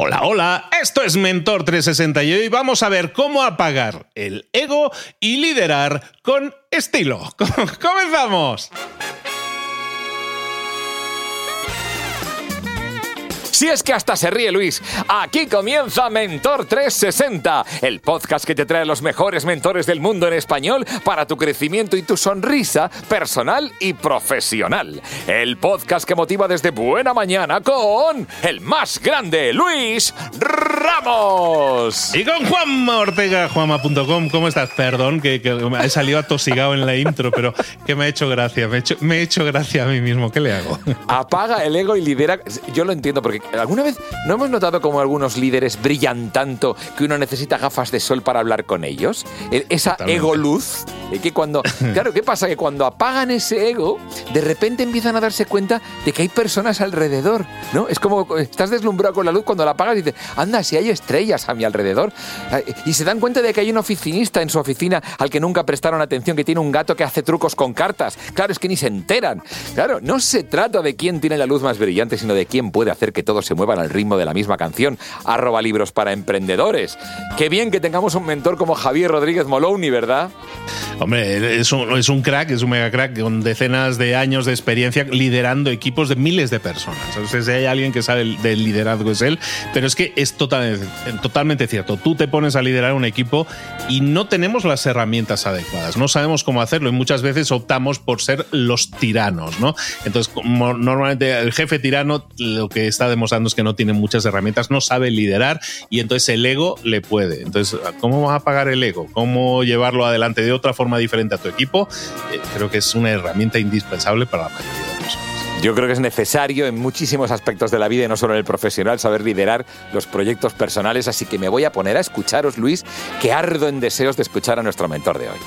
Hola, hola, esto es Mentor 360 y hoy vamos a ver cómo apagar el ego y liderar con estilo. ¡Comenzamos! Si es que hasta se ríe Luis, aquí comienza Mentor 360, el podcast que te trae los mejores mentores del mundo en español para tu crecimiento y tu sonrisa personal y profesional. El podcast que motiva desde buena mañana con el más grande, Luis Ramos. Y con Juanma Ortega, juanma.com. ¿Cómo estás? Perdón, que, he salido atosigado en la intro, pero que me ha hecho gracia. Me he hecho, me he hecho gracia a mí mismo. ¿Qué le hago? Apaga el ego y lidera. Yo lo entiendo porque ¿Alguna vez no hemos notado como algunos líderes brillan tanto que uno necesita gafas de sol para hablar con ellos? Esa ego luz. Que cuando, claro, ¿qué pasa? Que cuando apagan ese ego, de repente empiezan a darse cuenta de que hay personas alrededor, ¿no? Es como estás deslumbrado con la luz cuando la apagas y dices, anda, si hay estrellas a mi alrededor. Y se dan cuenta de que hay un oficinista en su oficina al que nunca prestaron atención, que tiene un gato que hace trucos con cartas. Claro, es que ni se enteran. Claro, no se trata de quién tiene la luz más brillante, sino de quién puede hacer que todo se muevan al ritmo de la misma canción. Libros para emprendedores. Qué bien que tengamos un mentor como Javier Rodríguez Moloni, ¿verdad? Hombre, es un, es un crack, es un mega crack con decenas de años de experiencia liderando equipos de miles de personas. Entonces, si hay alguien que sabe del liderazgo es él, pero es que es totalmente, cierto. Tú te pones a liderar un equipo y no tenemos las herramientas adecuadas, no sabemos cómo hacerlo y muchas veces optamos por ser los tiranos, ¿no? Entonces, como normalmente el jefe tirano lo que está demostrando es que no tiene muchas herramientas, no sabe liderar y entonces el ego le puede. Entonces, ¿cómo vas a pagar el ego? ¿Cómo llevarlo adelante de otra forma? diferente a tu equipo, eh, creo que es una herramienta indispensable para la mayoría de personas. Yo creo que es necesario en muchísimos aspectos de la vida y no solo en el profesional saber liderar los proyectos personales, así que me voy a poner a escucharos, Luis, que ardo en deseos de escuchar a nuestro mentor de hoy.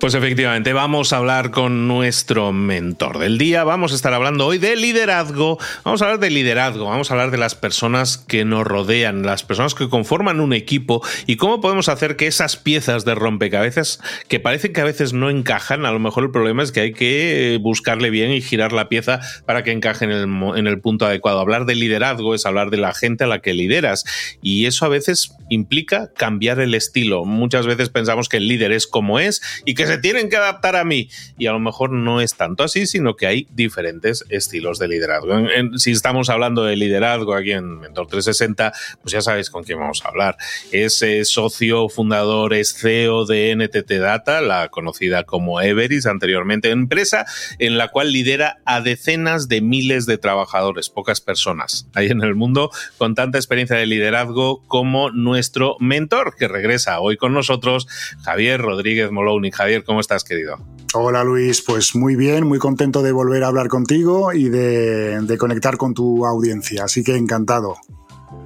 Pues efectivamente, vamos a hablar con nuestro mentor del día. Vamos a estar hablando hoy de liderazgo. Vamos a hablar de liderazgo, vamos a hablar de las personas que nos rodean, las personas que conforman un equipo y cómo podemos hacer que esas piezas de rompecabezas que parece que a veces no encajan, a lo mejor el problema es que hay que buscarle bien y girar la pieza para que encaje en el, en el punto adecuado. Hablar de liderazgo es hablar de la gente a la que lideras y eso a veces implica cambiar el estilo. Muchas veces pensamos que el líder es como es y que se tienen que adaptar a mí. Y a lo mejor no es tanto así, sino que hay diferentes estilos de liderazgo. si estamos hablando de liderazgo aquí en Mentor 360, pues ya sabéis con quién vamos a hablar. Es socio fundador, es CEO de NTT Data, la conocida como Everis anteriormente, empresa en la cual lidera a decenas de miles de trabajadores, pocas personas hay en el mundo con tanta experiencia de liderazgo como nuestro mentor que regresa hoy con nosotros, Javier Rodríguez Moloni. Javier, ¿cómo estás, querido? Hola Luis, pues muy bien, muy contento de volver a hablar contigo y de, conectar con tu audiencia, así que encantado.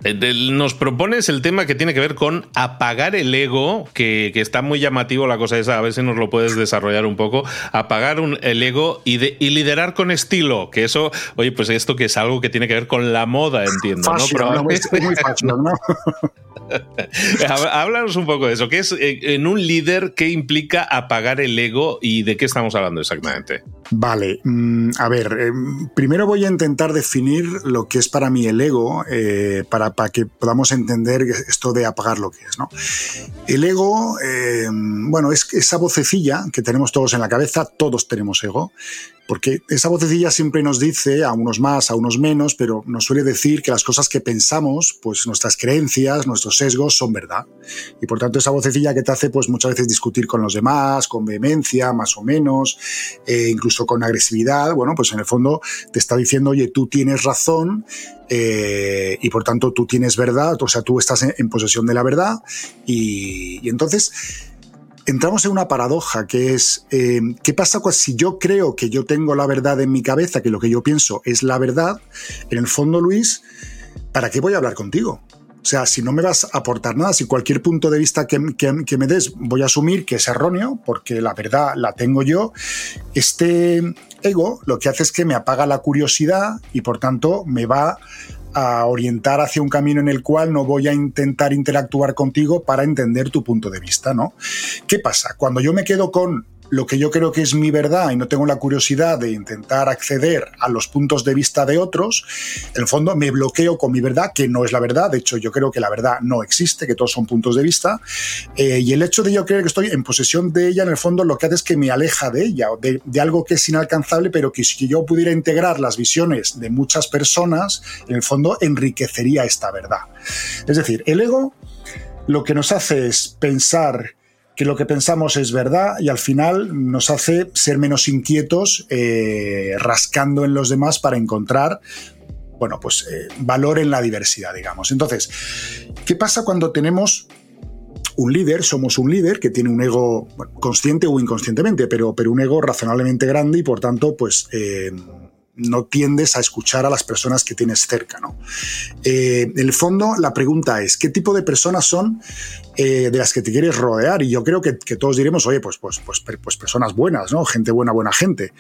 Eh, nos propones el tema que tiene que ver con apagar el ego, que, está muy llamativo la cosa esa, a ver si nos lo puedes desarrollar un poco, apagar el ego y, liderar con estilo, que eso, oye, pues esto que es algo que tiene que ver con la moda, entiendo, ¿no? Es muy fácil, ¿no? Háblanos un poco de eso. ¿Qué es eh, en un líder qué implica apagar el ego y de qué estamos hablando exactamente? Vale, mm, a ver, eh, primero voy a intentar definir lo que es para mí el ego, eh, para, para, que podamos entender esto de apagar lo que es. ¿no? El ego, bueno, es esa vocecilla que tenemos todos en la cabeza, todos tenemos ego, porque esa vocecilla siempre nos dice, a unos más, a unos menos, pero nos suele decir que las cosas que pensamos, pues nuestras creencias, nuestros sesgos son verdad. Y por tanto esa vocecilla que te hace pues muchas veces discutir con los demás, con vehemencia, más o menos, eh, incluso con agresividad, bueno, pues en el fondo te está diciendo, oye, tú tienes razón eh, y por tanto tú tienes verdad, o sea, tú estás en, posesión de la verdad y entonces entramos en una paradoja que es, eh, ¿qué pasa si yo creo que yo tengo la verdad en mi cabeza, que lo que yo pienso es la verdad? En el fondo, Luis, ¿para qué voy a hablar contigo? O sea, si no me vas a aportar nada, si cualquier punto de vista que, que, me des voy a asumir que es erróneo, porque la verdad la tengo yo, este ego lo que hace es que me apaga la curiosidad y por tanto me va a orientar hacia un camino en el cual no voy a intentar interactuar contigo para entender tu punto de vista, ¿no? ¿Qué pasa? Cuando yo me quedo con lo que yo creo que es mi verdad y no tengo la curiosidad de intentar acceder a los puntos de vista de otros, en el fondo me bloqueo con mi verdad, que no es la verdad. De hecho, yo creo que la verdad no existe, que todos son puntos de vista. Eh, y el hecho de yo creer que estoy en posesión de ella, en el fondo, lo que hace es que me aleja de ella, de, de algo que es inalcanzable, pero que si yo pudiera integrar las visiones de muchas personas, en el fondo enriquecería esta verdad. Es decir, el ego lo que nos hace es pensar que lo que pensamos es verdad y al final nos hace ser menos inquietos eh, rascando en los demás para encontrar bueno, pues eh, valor en la diversidad, digamos. Entonces, ¿qué pasa cuando tenemos un líder, somos un líder que tiene un ego consciente o inconscientemente, pero, pero un ego razonablemente grande y por tanto, pues eh, no tiendes a escuchar a las personas que tienes cerca. ¿no? Eh, en el fondo, la pregunta es, ¿qué tipo de personas son eh, de las que te quieres rodear? Y yo creo que, todos diremos, oye, pues, pues, pues, pues, personas buenas, ¿no? Gente buena, buena gente.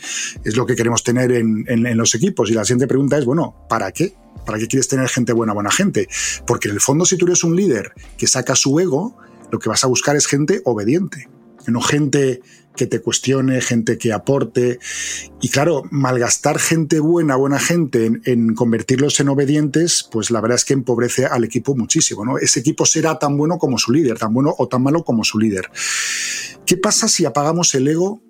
Es lo que queremos tener en, en los equipos. Y la siguiente pregunta es, bueno, ¿para qué? ¿Para qué quieres tener gente buena, buena gente? Porque en el fondo, si tú eres un líder que saca su ego, lo que vas a buscar es gente obediente, no gente que te cuestione, gente que aporte. Y claro, malgastar gente buena, buena gente en, convertirlos en obedientes, pues la verdad es que empobrece al equipo muchísimo. ¿no? Ese equipo será tan bueno como su líder, tan bueno o tan malo como su líder. ¿Qué pasa si apagamos el ego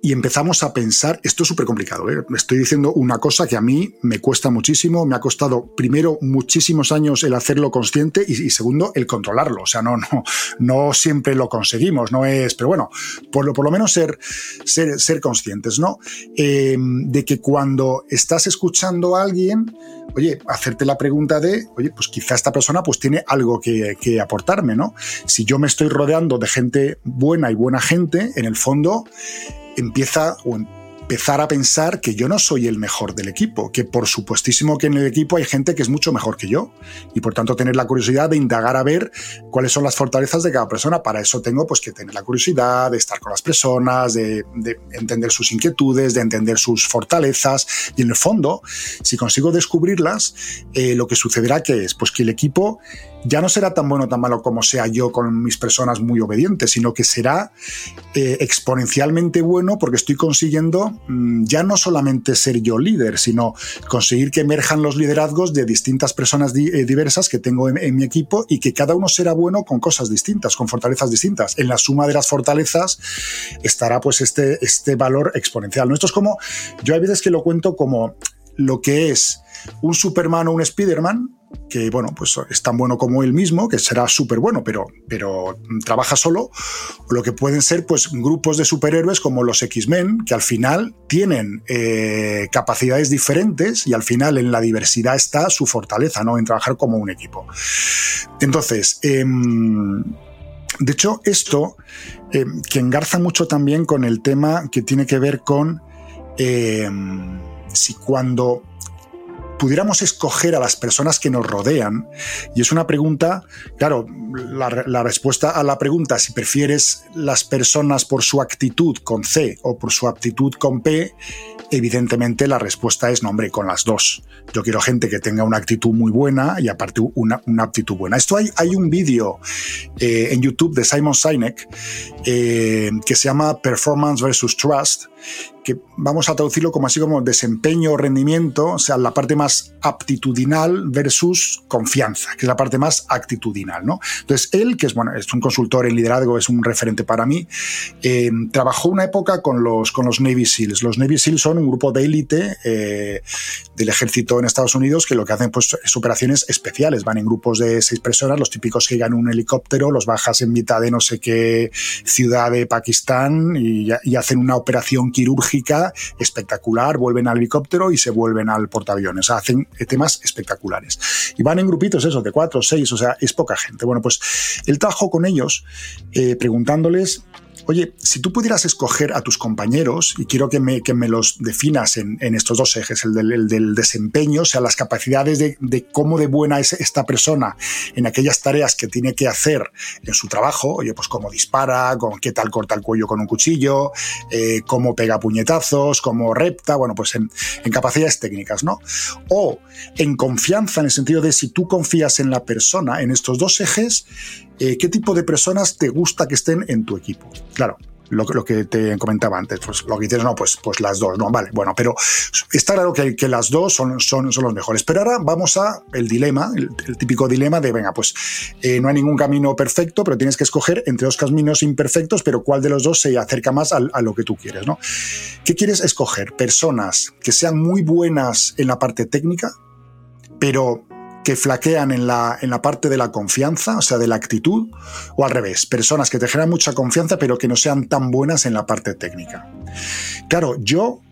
y empezamos a pensar, esto es súper complicado, ¿eh? estoy diciendo una cosa que a mí me cuesta muchísimo, me ha costado primero muchísimos años el hacerlo consciente y, segundo el controlarlo, o sea, no, no, no siempre lo conseguimos, no es, pero bueno, por lo, por lo menos ser, ser, ser conscientes, ¿no? Em, de que cuando estás escuchando a alguien, oye, hacerte la pregunta de, oye, pues quizá esta persona pues tiene algo que, que aportarme, ¿no? Si yo me estoy rodeando de gente buena y buena gente, en el fondo, empieza o empezar a pensar que yo no soy el mejor del equipo, que por supuestísimo que en el equipo hay gente que es mucho mejor que yo y por tanto tener la curiosidad de indagar a ver cuáles son las fortalezas de cada persona. Para eso tengo pues que tener la curiosidad de estar con las personas, de, entender sus inquietudes, de entender sus fortalezas y en el fondo, si consigo descubrirlas, eh, lo que sucederá que es pues que el equipo ya no será tan bueno o tan malo como sea yo con mis personas muy obedientes, sino que será eh, exponencialmente bueno porque estoy consiguiendo mm, ya no solamente ser yo líder, sino conseguir que emerjan los liderazgos de distintas personas eh, diversas que tengo en, mi equipo y que cada uno será bueno con cosas distintas, con fortalezas distintas. En la suma de las fortalezas estará pues este, este valor exponencial. Esto es como, yo a veces que lo cuento como lo que es un Superman o un Spiderman, que bueno, pues es tan bueno como él mismo, que será súper bueno, pero, pero trabaja solo, o lo que pueden ser pues grupos de superhéroes como los X-Men, que al final tienen eh, capacidades diferentes y al final en la diversidad está su fortaleza, ¿no? En trabajar como un equipo. Entonces, em, de hecho, esto em, que engarza mucho también con el tema que tiene que ver con em, si cuando pudiéramos escoger a las personas que nos rodean, y es una pregunta, claro, la, respuesta a la pregunta, si prefieres las personas por su actitud con C o por su aptitud con P, evidentemente la respuesta es, no, hombre, con las dos. Yo quiero gente que tenga una actitud muy buena y aparte una, una aptitud buena. Esto hay, hay un vídeo eh, en YouTube de Simon Sinek eh, que se llama Performance versus Trust, que vamos a traducirlo como así como desempeño o rendimiento, o sea, la parte más aptitudinal versus confianza, que es la parte más actitudinal, ¿no? Entonces, él, que es, bueno, es un consultor en liderazgo, es un referente para mí, eh, trabajó una época con los, con los Navy SEALs. Los Navy SEALs son un grupo de élite eh, del ejército en Estados Unidos que lo que hacen pues, es operaciones especiales, van en grupos de seis personas, los típicos que llegan un helicóptero, los bajas en mitad de no sé qué ciudad de Pakistán y, y hacen una operación quirúrgica espectacular, vuelven al helicóptero y se vuelven al portaaviones. Hacen temas espectaculares. Y van en grupitos, eso, de cuatro o seis, o sea, es poca gente. Bueno, pues él trabajó con ellos eh, preguntándoles Oye, si tú pudieras escoger a tus compañeros, y quiero que me, que me los definas en, estos dos ejes, el del, desempeño, o sea, las capacidades de, cómo de buena es esta persona en aquellas tareas que tiene que hacer en su trabajo, oye, pues cómo dispara, con qué tal corta el cuello con un cuchillo, eh, cómo pega puñetazos, cómo repta, bueno, pues en, en capacidades técnicas, ¿no? O en confianza, en el sentido de si tú confías en la persona, en estos dos ejes, eh, qué tipo de personas te gusta que estén en tu equipo. Claro, lo, que te comentaba antes, pues lo que dices, no, pues, pues las dos, no, vale, bueno, pero está claro que, las dos son, son, son los mejores. Pero ahora vamos a el dilema, el, típico dilema de, venga, pues eh, no hay ningún camino perfecto, pero tienes que escoger entre dos caminos imperfectos, pero cuál de los dos se acerca más a, a lo que tú quieres, ¿no? ¿Qué quieres escoger? Personas que sean muy buenas en la parte técnica, pero que flaquean en la, en la parte de la confianza, o sea, de la actitud, o al revés, personas que te generan mucha confianza pero que no sean tan buenas en la parte técnica. Claro, yo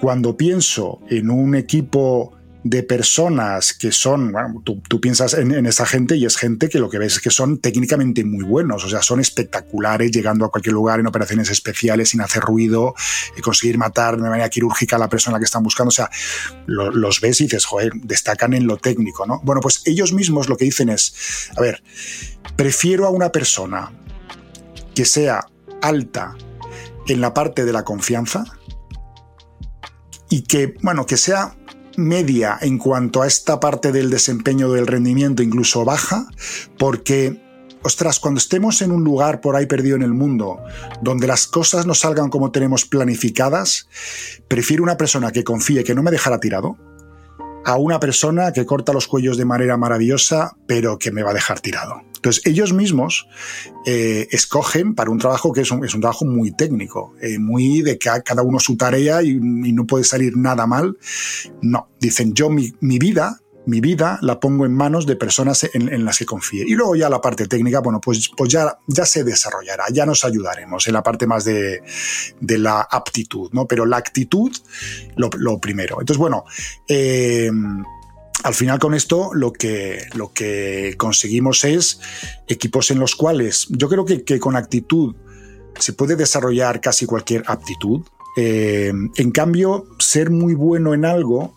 cuando pienso en un equipo de personas que son, bueno, tú, piensas en, esa gente y es gente que lo que ves es que son técnicamente muy buenos, o sea, son espectaculares llegando a cualquier lugar en operaciones especiales sin hacer ruido, y conseguir matar de manera quirúrgica a la persona que están buscando, o sea, los ves y dices, joder, destacan en lo técnico, ¿no? Bueno, pues ellos mismos lo que dicen es, a ver, prefiero a una persona que sea alta en la parte de la confianza y que, bueno, que sea media en cuanto a esta parte del desempeño del rendimiento, incluso baja, porque ostras, cuando estemos en un lugar por ahí perdido en el mundo, donde las cosas no salgan como tenemos planificadas, prefiero una persona que confíe que no me dejará tirado, a una persona que corta los cuellos de manera maravillosa, pero que me va a dejar tirado. Entonces, ellos mismos eh, escogen para un trabajo que es un, trabajo muy técnico, eh, muy de que cada uno su tarea y, no puede salir nada mal. No, dicen, yo mi, vida mi vida la pongo en manos de personas en, las que confíe. Y luego ya la parte técnica, bueno, pues, pues ya, ya se desarrollará, ya nos ayudaremos en la parte más de, la aptitud, ¿no? Pero la actitud, lo, primero. Entonces, bueno, eh, al final con esto lo que, lo que conseguimos es equipos en los cuales yo creo que, con actitud se puede desarrollar casi cualquier aptitud. Eh, en cambio, ser muy bueno en algo,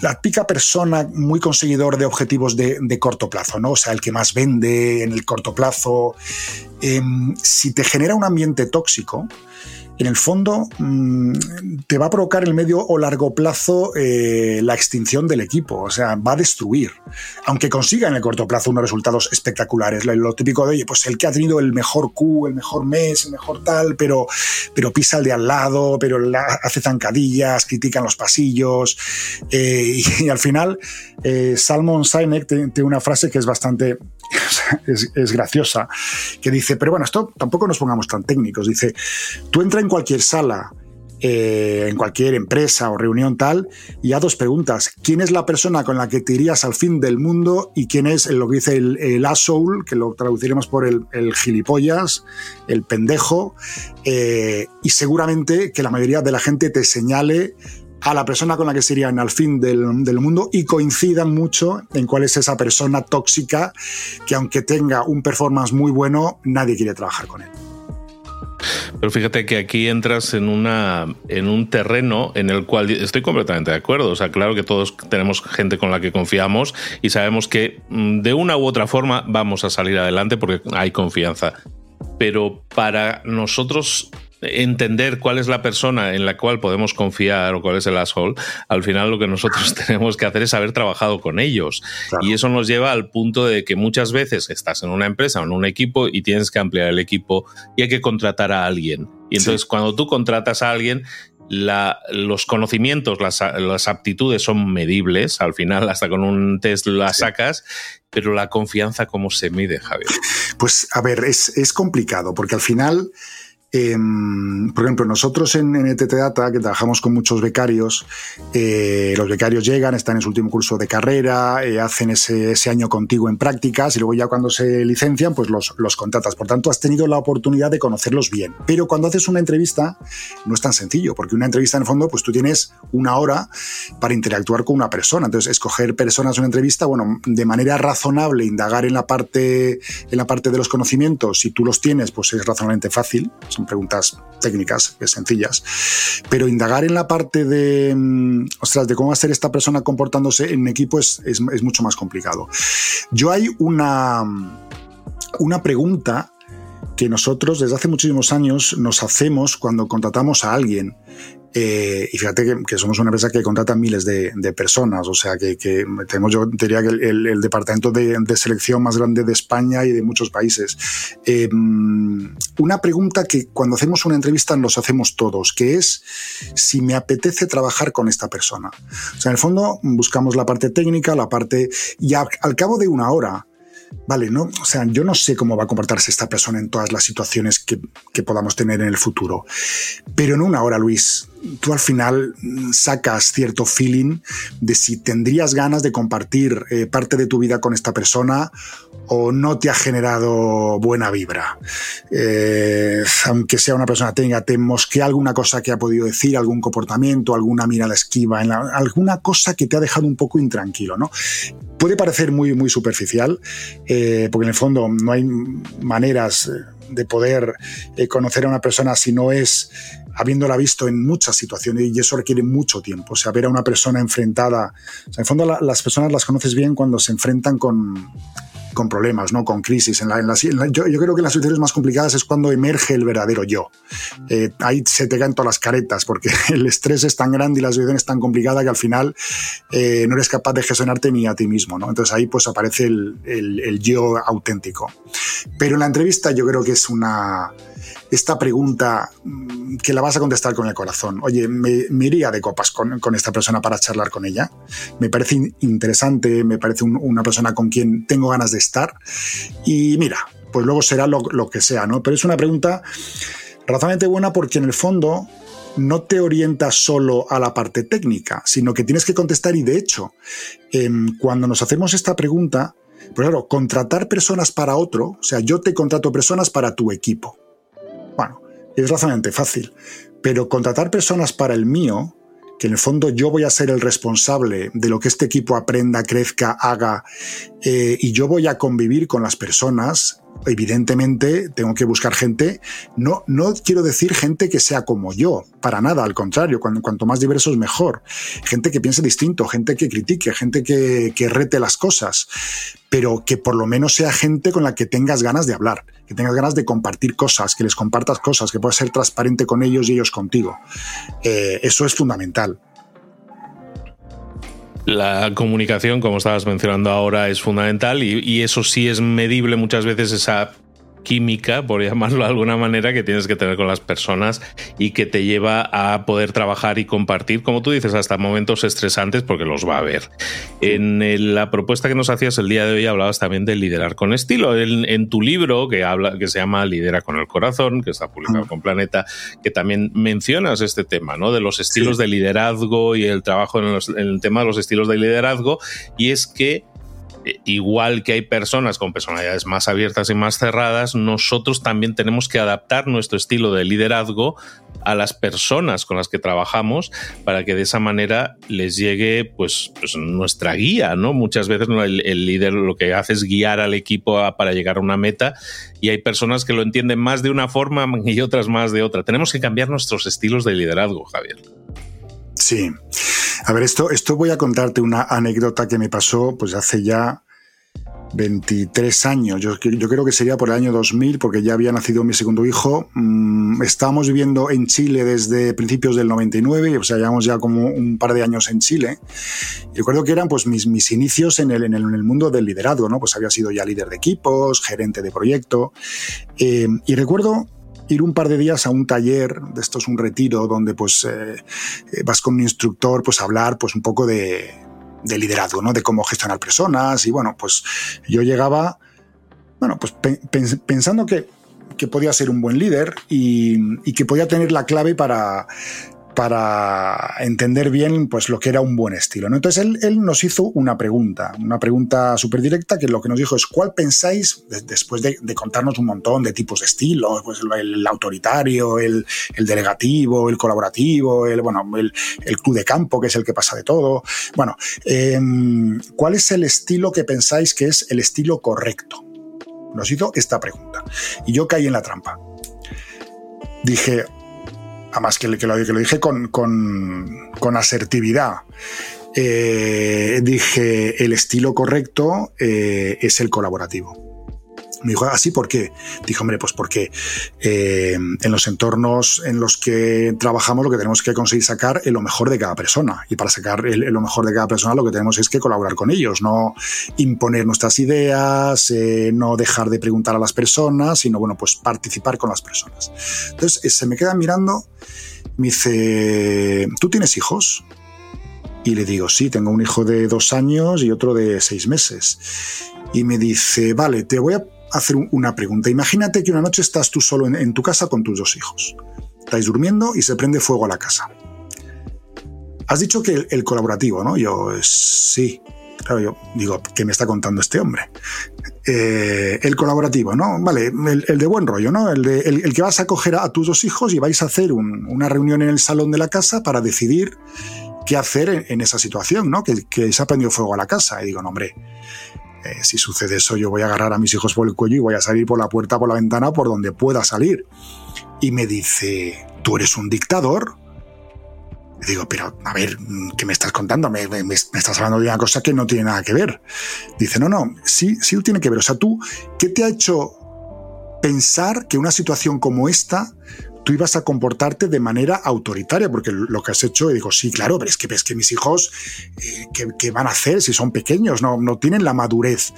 la pica persona muy conseguidor de objetivos de, corto plazo, ¿no? O sea, el que más vende en el corto plazo, em, si te genera un ambiente tóxico, en el fondo mm, te va a provocar el medio o largo plazo eh, la extinción del equipo, o sea, va a destruir, aunque consiga en el corto plazo unos resultados espectaculares. Lo, típico de, oye, pues el que ha tenido el mejor Q, el mejor mes, el mejor tal, pero, pero pisa al de al lado, pero hace zancadillas, critican los pasillos, eh, y, al final eh, Salmon Sinek tiene una frase que es bastante es, graciosa, que dice, pero bueno, esto tampoco nos pongamos tan técnicos, dice, tú entra en cualquier sala, eh, en cualquier empresa o reunión tal, y a dos preguntas. ¿Quién es la persona con la que te irías al fin del mundo y quién es lo que dice el, el asshole, que lo traduciremos por el, gilipollas, el pendejo? Eh, y seguramente que la mayoría de la gente te señale a la persona con la que serían al fin del, mundo y coincidan mucho en cuál es esa persona tóxica que aunque tenga un performance muy bueno, nadie quiere trabajar con él. Pero fíjate que aquí entras en, una, en un terreno en el cual estoy completamente de acuerdo. O sea, claro que todos tenemos gente con la que confiamos y sabemos que mm, de una u otra forma vamos a salir adelante porque hay confianza. Pero para nosotros entender cuál es la persona en la cual podemos confiar o cuál es el asshole, al final lo que nosotros tenemos que hacer es haber trabajado con ellos. Y eso nos lleva al punto de que muchas veces estás en una empresa o en un equipo y tienes que ampliar el equipo y hay que contratar a alguien. Y entonces cuando tú contratas a alguien, los conocimientos, las, aptitudes son medibles, al final hasta con un test las sacas, pero la confianza, ¿cómo se mide, Javier? Pues a ver, es, es complicado, porque al final Em, por ejemplo, nosotros en, en ETT Data, que trabajamos con muchos becarios, eh, los becarios llegan, están en su último curso de carrera, eh, hacen ese, ese, año contigo en prácticas y luego ya cuando se licencian, pues los, los, contratas. Por tanto, has tenido la oportunidad de conocerlos bien. Pero cuando haces una entrevista, no es tan sencillo, porque una entrevista en el fondo, pues tú tienes una hora para interactuar con una persona. Entonces, escoger personas en una entrevista, bueno, de manera razonable, indagar en la parte, en la parte de los conocimientos, si tú los tienes, pues es razonablemente fácil preguntas técnicas, sencillas, pero indagar en la parte de, mm, ostras, de cómo va a ser esta persona comportándose en equipo es, es, mucho más complicado. Yo hay una, una pregunta que nosotros desde hace muchísimos años nos hacemos cuando contratamos a alguien Eh, y fíjate que, somos una empresa que contrata miles de, personas, o sea que, tenemos, yo diría que el, departamento de, selección más grande de España y de muchos países. Eh, una pregunta que cuando hacemos una entrevista nos hacemos todos, que es si me apetece trabajar con esta persona. O sea, en el fondo buscamos la parte técnica, la parte... Y al cabo de una hora, vale, ¿no? O sea, yo no sé cómo va a comportarse esta persona en todas las situaciones que, podamos tener en el futuro. Pero en una hora, Luis, tú al final sacas cierto feeling de si tendrías ganas de compartir eh, parte de tu vida con esta persona o no te ha generado buena vibra. Eh, aunque sea una persona tenga, te mosquea alguna cosa que ha podido decir, algún comportamiento, alguna mirada esquiva, alguna cosa que te ha dejado un poco intranquilo, ¿no? Puede parecer muy, muy superficial, eh, porque en el fondo no hay maneras de poder eh, conocer a una persona si no es habiéndola visto en muchas situaciones y eso requiere mucho tiempo. O sea, ver a una persona enfrentada. en el fondo, las personas las conoces bien cuando se enfrentan con, con problemas, ¿no? con crisis. En la, yo, creo que las situaciones más complicadas es cuando emerge el verdadero yo. Eh, ahí se te caen todas las caretas porque el estrés es tan grande y la situación es tan complicada que al final eh, no eres capaz de gestionarte ni a ti mismo. ¿no? Entonces ahí pues aparece el, el yo auténtico. Pero en la entrevista yo creo que es una esta pregunta mm, que la vas a contestar con el corazón. Oye, me, iría de copas con, esta persona para charlar con ella. Me parece interesante, me parece una persona con quien tengo ganas de estar. Y mira, pues luego será lo, que sea, ¿no? Pero es una pregunta razonablemente buena porque en el fondo no te orienta solo a la parte técnica, sino que tienes que contestar y de hecho, em, cuando nos hacemos esta pregunta, pues claro, contratar personas para otro, o sea, yo te contrato personas para tu equipo. Es razonablemente fácil, pero contratar personas para el mío, que en el fondo yo voy a ser el responsable de lo que este equipo aprenda, crezca, haga, eh, y yo voy a convivir con las personas, evidentemente tengo que buscar gente, no, no quiero decir gente que sea como yo, para nada, al contrario, cuanto, cuanto más diversos mejor. Gente que piense distinto, gente que critique, gente que, rete las cosas, pero que por lo menos sea gente con la que tengas ganas de hablar, que tengas ganas de compartir cosas, que les compartas cosas, que puedas ser transparente con ellos y ellos contigo. Eh, eso es fundamental. La comunicación, como estabas mencionando ahora, es fundamental y, y, eso sí es medible muchas veces esa química, por llamarlo de alguna manera, que tienes que tener con las personas y que te lleva a poder trabajar y compartir, como tú dices, hasta momentos estresantes, porque los va a haber. En la propuesta que nos hacías el día de hoy hablabas también de liderar con estilo. En, tu libro, que, habla, que se llama Lidera con el corazón, que está publicado con Planeta, que también mencionas este tema, ¿no? De los estilos de liderazgo y el trabajo en, en el tema de los estilos de liderazgo. Y es que igual que hay personas con personalidades más abiertas y más cerradas, nosotros también tenemos que adaptar nuestro estilo de liderazgo a las personas con las que trabajamos para que de esa manera les llegue pues, pues nuestra guía, ¿no? Muchas veces el, líder lo que hace es guiar al equipo para llegar a una meta y hay personas que lo entienden más de una forma y otras más de otra. Tenemos que cambiar nuestros estilos de liderazgo, Javier. Sí. A ver, esto, esto voy a contarte una anécdota que me pasó pues hace ya 23 años. Yo, creo que sería por el año 2000, porque ya había nacido mi segundo hijo. Mm, estábamos viviendo en Chile desde principios del 99, o sea, llevamos ya como un par de años en Chile. Recuerdo que eran pues mis, mis inicios en el, en, el, mundo del liderazgo, ¿no? Pues había sido ya líder de equipos, gerente de proyecto. Eh, y recuerdo ir un par de días a un taller, de esto es un retiro, donde pues eh, eh, vas con un instructor pues a hablar pues un poco de, liderazgo, ¿no? De cómo gestionar personas y bueno, pues yo llegaba, bueno, pues pensando que, que, podía ser un buen líder y, y que podía tener la clave para para entender bien pues, lo que era un buen estilo. ¿no? Entonces él, nos hizo una pregunta, una pregunta súper directa que lo que nos dijo es ¿cuál pensáis, después de, contarnos un montón de tipos de estilo, pues el, autoritario, el, delegativo, el colaborativo, el, bueno, el, club de campo, que es el que pasa de todo? Bueno, em, ¿cuál es el estilo que pensáis que es el estilo correcto? Nos hizo esta pregunta. Y yo caí en la trampa. Dije, además que, que, lo, que lo dije con, con, asertividad. Eh, dije, el estilo correcto eh, es el colaborativo. Me dijo, ¿así por qué? Dijo, hombre, pues porque eh, en los entornos en los que trabajamos lo que tenemos que conseguir sacar es lo mejor de cada persona. Y para sacar lo mejor de cada persona lo que tenemos es que colaborar con ellos, no imponer nuestras ideas, eh, no dejar de preguntar a las personas, sino, bueno, pues participar con las personas. Entonces, eh, se me queda mirando, me dice, ¿tú tienes hijos? Y le digo, sí, tengo un hijo de dos años y otro de seis meses. Y me dice, vale, te voy a hacer una pregunta. Imagínate que una noche estás tú solo en, tu casa con tus dos hijos. Estáis durmiendo y se prende fuego a la casa. Has dicho que el, colaborativo, ¿no? Yo, sí. Claro, yo digo, ¿qué me está contando este hombre? Eh, el colaborativo, ¿no? Vale, el, de buen rollo, ¿no? El, que vas a coger a, tus dos hijos y vais a hacer una reunión en el salón de la casa para decidir qué hacer en, esa situación, ¿no? Que, que, se ha prendido fuego a la casa. Y digo, no, hombre, eh, si sucede eso, yo voy a agarrar a mis hijos por el cuello y voy a salir por la puerta, por la ventana, por donde pueda salir. Y me dice, ¿tú eres un dictador? Y digo, pero a ver, ¿qué me estás contando? Me, me, estás hablando de una cosa que no tiene nada que ver. Dice, no, no, sí, sí tiene que ver. O sea, tú, ¿qué te ha hecho pensar que una situación como esta tú ibas a comportarte de manera autoritaria, porque lo que has hecho, y digo, sí, claro, pero es que ves que mis hijos, eh, ¿qué, van a hacer si son pequeños? No, no tienen la madurez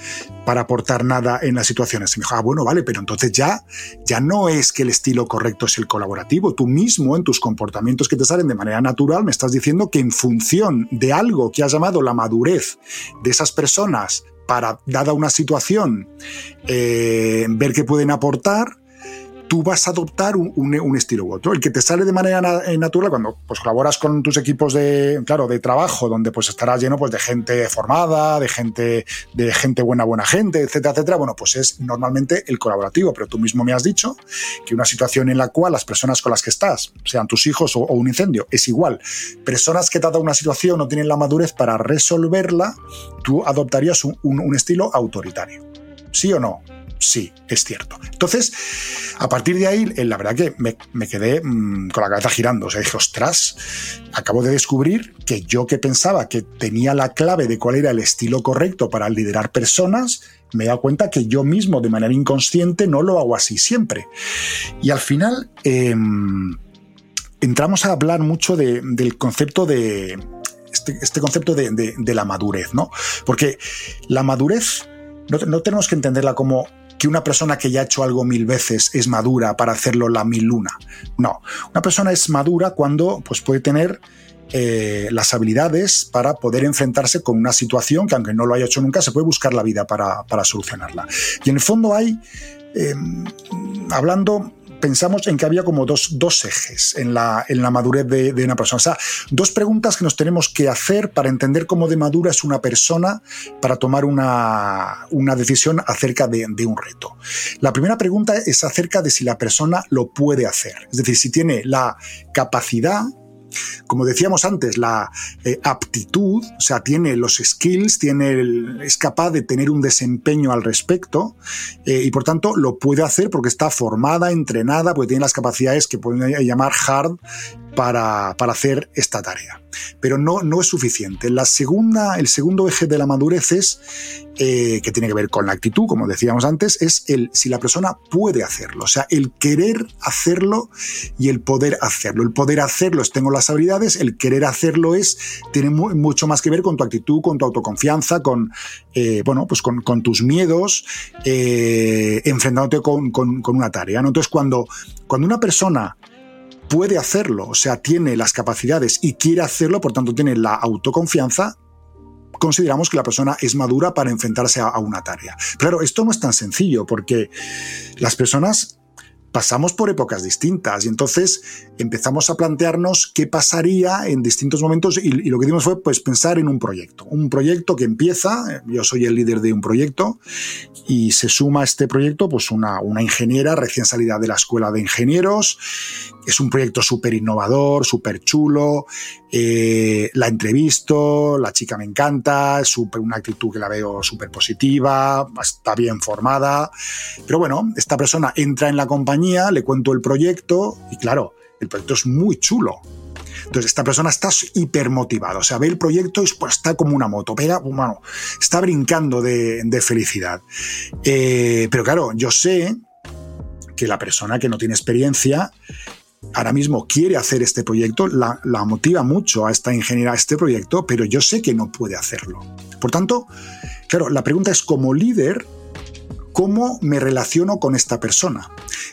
para aportar nada en las situaciones. Y me dijo, ah, bueno, vale, pero entonces ya, ya no es que el estilo correcto es el colaborativo. Tú mismo, en tus comportamientos que te salen de manera natural, me estás diciendo que en función de algo que has llamado la madurez de esas personas para, dada una situación, eh, ver qué pueden aportar, tú vas a adoptar un, estilo u otro. El que te sale de manera eh, natural cuando pues, colaboras con tus equipos de, claro, de trabajo, donde pues estarás lleno pues, de gente formada, de gente, de gente buena, buena gente, etcétera, etcétera. Bueno, pues es normalmente el colaborativo. Pero tú mismo me has dicho que una situación en la cual las personas con las que estás, sean tus hijos o, un incendio, es igual. Personas que te dado una situación no tienen la madurez para resolverla, tú adoptarías un estilo autoritario. ¿Sí o no? Sí, es cierto. Entonces, a partir de ahí, la verdad que me, quedé mm, con la cabeza girando. O sea, dije, ostras, acabo de descubrir que yo que pensaba que tenía la clave de cuál era el estilo correcto para liderar personas, me he dado cuenta que yo mismo, de manera inconsciente, no lo hago así siempre. Y al final, em, entramos a hablar mucho del concepto de. Este, este concepto de, la madurez, ¿no? Porque la madurez no, no, tenemos que entenderla como que una persona que ya ha hecho algo mil veces es madura para hacerlo la mil luna. No, una persona es madura cuando pues, puede tener eh, las habilidades para poder enfrentarse con una situación que aunque no lo haya hecho nunca, se puede buscar la vida para, solucionarla. Y en el fondo hay, em, hablando pensamos en que había como dos, dos ejes en la, en la madurez de, una persona. O sea, dos preguntas que nos tenemos que hacer para entender cómo de madura es una persona para tomar una, una decisión acerca de, de, un reto. La primera pregunta es acerca de si la persona lo puede hacer. Es decir, si tiene la capacidad como decíamos antes, la eh, aptitud, o sea, tiene los skills, tiene es capaz de tener un desempeño al respecto eh, y por tanto lo puede hacer porque está formada, entrenada, porque tiene las capacidades que pueden llamar hard para, hacer esta tarea. Pero no, no es suficiente. La segunda, el segundo eje de la madurez es, eh, que tiene que ver con la actitud, como decíamos antes, es el si la persona puede hacerlo. O sea, el querer hacerlo y el poder hacerlo. El poder hacerlo es tengo las habilidades, el querer hacerlo es, tiene mucho más que ver con tu actitud, con tu autoconfianza, con, eh, bueno, pues con, tus miedos, eh, enfrentándote con, una tarea. Entonces, cuando, cuando una persona puede hacerlo, o sea, tiene las capacidades y quiere hacerlo, por tanto tiene la autoconfianza, consideramos que la persona es madura para enfrentarse a, una tarea. Claro, esto no es tan sencillo porque las personas pasamos por épocas distintas y entonces empezamos a plantearnos qué pasaría en distintos momentos y, lo que dimos fue pues pensar en un proyecto, un proyecto que empieza, yo soy el líder de un proyecto y se suma a este proyecto pues una, una ingeniera recién salida de la escuela de ingenieros, es un proyecto súper innovador, súper chulo, eh, la entrevisto, la chica me encanta, es una actitud que la veo súper positiva, está bien formada, pero bueno, esta persona entra en la compañía, le cuento el proyecto y claro, el proyecto es muy chulo. Entonces, esta persona está hipermotivada, o sea, ve el proyecto y pues, está como una moto, pega, está brincando de, felicidad. Eh, pero claro, yo sé que la persona que no tiene experiencia ahora mismo quiere hacer este proyecto, la, motiva mucho a esta ingeniera a este proyecto, pero yo sé que no puede hacerlo. Por tanto, claro, la pregunta es como líder, cómo me relaciono con esta persona.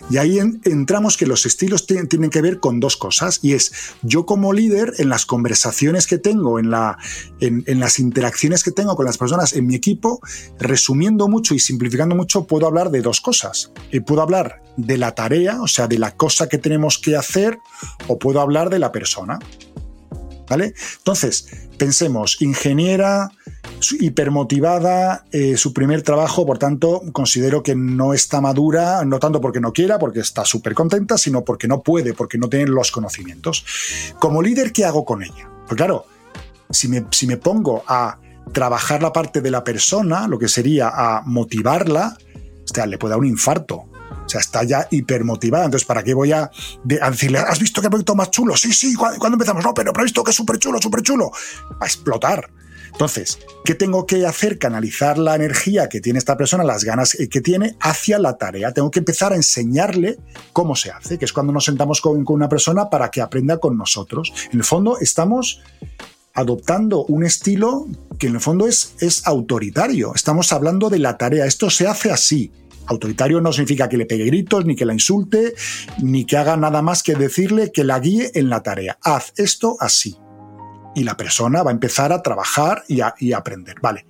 Y ahí entramos que los estilos tienen que ver con dos cosas, y es yo como líder en las conversaciones que tengo, en, la, en, las interacciones que tengo con las personas en mi equipo, resumiendo mucho y simplificando mucho, puedo hablar de dos cosas. Y puedo hablar de la tarea, o sea, de la cosa que tenemos que hacer, o puedo hablar de la persona. ¿Vale? Entonces, pensemos, ingeniera, hipermotivada, eh, su primer trabajo, por tanto, considero que no está madura, no tanto porque no quiera, porque está súper contenta, sino porque no puede, porque no tiene los conocimientos. Como líder, ¿qué hago con ella? Pues claro, si me, si me pongo a trabajar la parte de la persona, lo que sería a motivarla, le puede dar un infarto. O sea, está ya hipermotivada. Entonces, ¿para qué voy a, decirle, ¿has visto qué proyecto más chulo? Sí, sí, cuando empezamos? No, pero, he visto que es súper chulo, súper chulo. A explotar. Entonces, ¿qué tengo que hacer? Canalizar la energía que tiene esta persona, las ganas que tiene, hacia la tarea. Tengo que empezar a enseñarle cómo se hace, que es cuando nos sentamos con, una persona para que aprenda con nosotros. En el fondo, estamos adoptando un estilo que en el fondo es autoritario. Estamos hablando de la tarea. Esto se hace así. Autoritario no significa que le pegue gritos, ni que la insulte, ni que haga nada más que decirle que la guíe en la tarea. Haz esto así y la persona va a empezar a trabajar y a, aprender. Vale.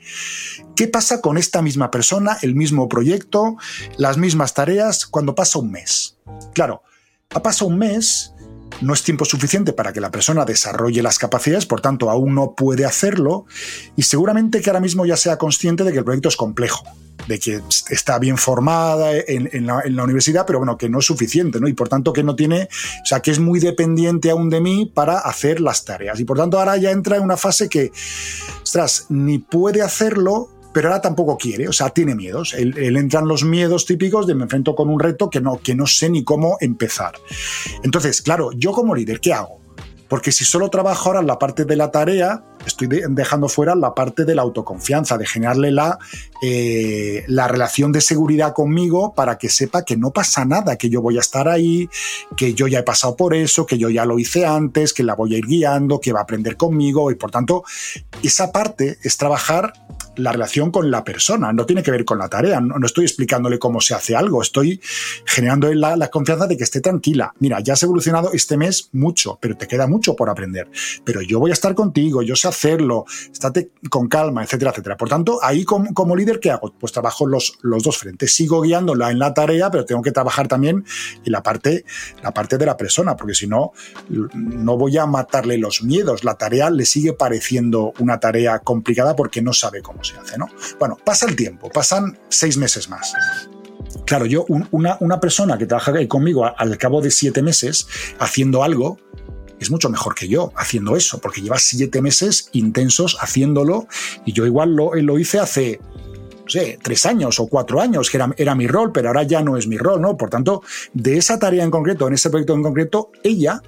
¿Qué pasa con esta misma persona, el mismo proyecto, las mismas tareas cuando pasa un mes? Claro, ha pasado un mes, no es tiempo suficiente para que la persona desarrolle las capacidades, por tanto aún no puede hacerlo y seguramente que ahora mismo ya sea consciente de que el proyecto es complejo de que está bien formada en, la, universidad, pero bueno, que no es suficiente, ¿no? Y por tanto que no tiene, o sea, que es muy dependiente aún de mí para hacer las tareas. Y por tanto ahora ya entra en una fase que, ostras, ni puede hacerlo, pero ahora tampoco quiere, o sea, tiene miedos. Él, entran los miedos típicos de me enfrento con un reto que no, que no sé ni cómo empezar. Entonces, claro, yo como líder, ¿qué hago? Porque si solo trabajo ahora en la parte de la tarea, estoy dejando fuera la parte de la autoconfianza, de generarle la, eh, la relación de seguridad conmigo para que sepa que no pasa nada, que yo voy a estar ahí, que yo ya he pasado por eso, que yo ya lo hice antes, que la voy a ir guiando, que va a aprender conmigo y por tanto esa parte es trabajar la relación con la persona, no tiene que ver con la tarea, no, estoy explicándole cómo se hace algo, estoy generando la, la confianza de que esté tranquila. Mira, ya has evolucionado este mes mucho, pero te queda mucho por aprender, pero yo voy a estar contigo, yo sé hacerlo, estate con calma, etcétera, etcétera. Por tanto, ahí como, líder, ¿qué hago? Pues trabajo los, los dos frentes. Sigo guiándola en la tarea, pero tengo que trabajar también en la parte, la parte de la persona, porque si no, no voy a matarle los miedos. La tarea le sigue pareciendo una tarea complicada porque no sabe cómo se hace, ¿no? Bueno, pasa el tiempo, pasan seis meses más. Claro, yo, una, una, persona que trabaja conmigo al cabo de siete meses haciendo algo, es mucho mejor que yo haciendo eso, porque lleva siete meses intensos haciéndolo y yo igual lo, lo hice hace sé, tres años o cuatro años, que era, era, mi rol, pero ahora ya no es mi rol, ¿no? Por tanto, de esa tarea en concreto, en ese proyecto en concreto, ella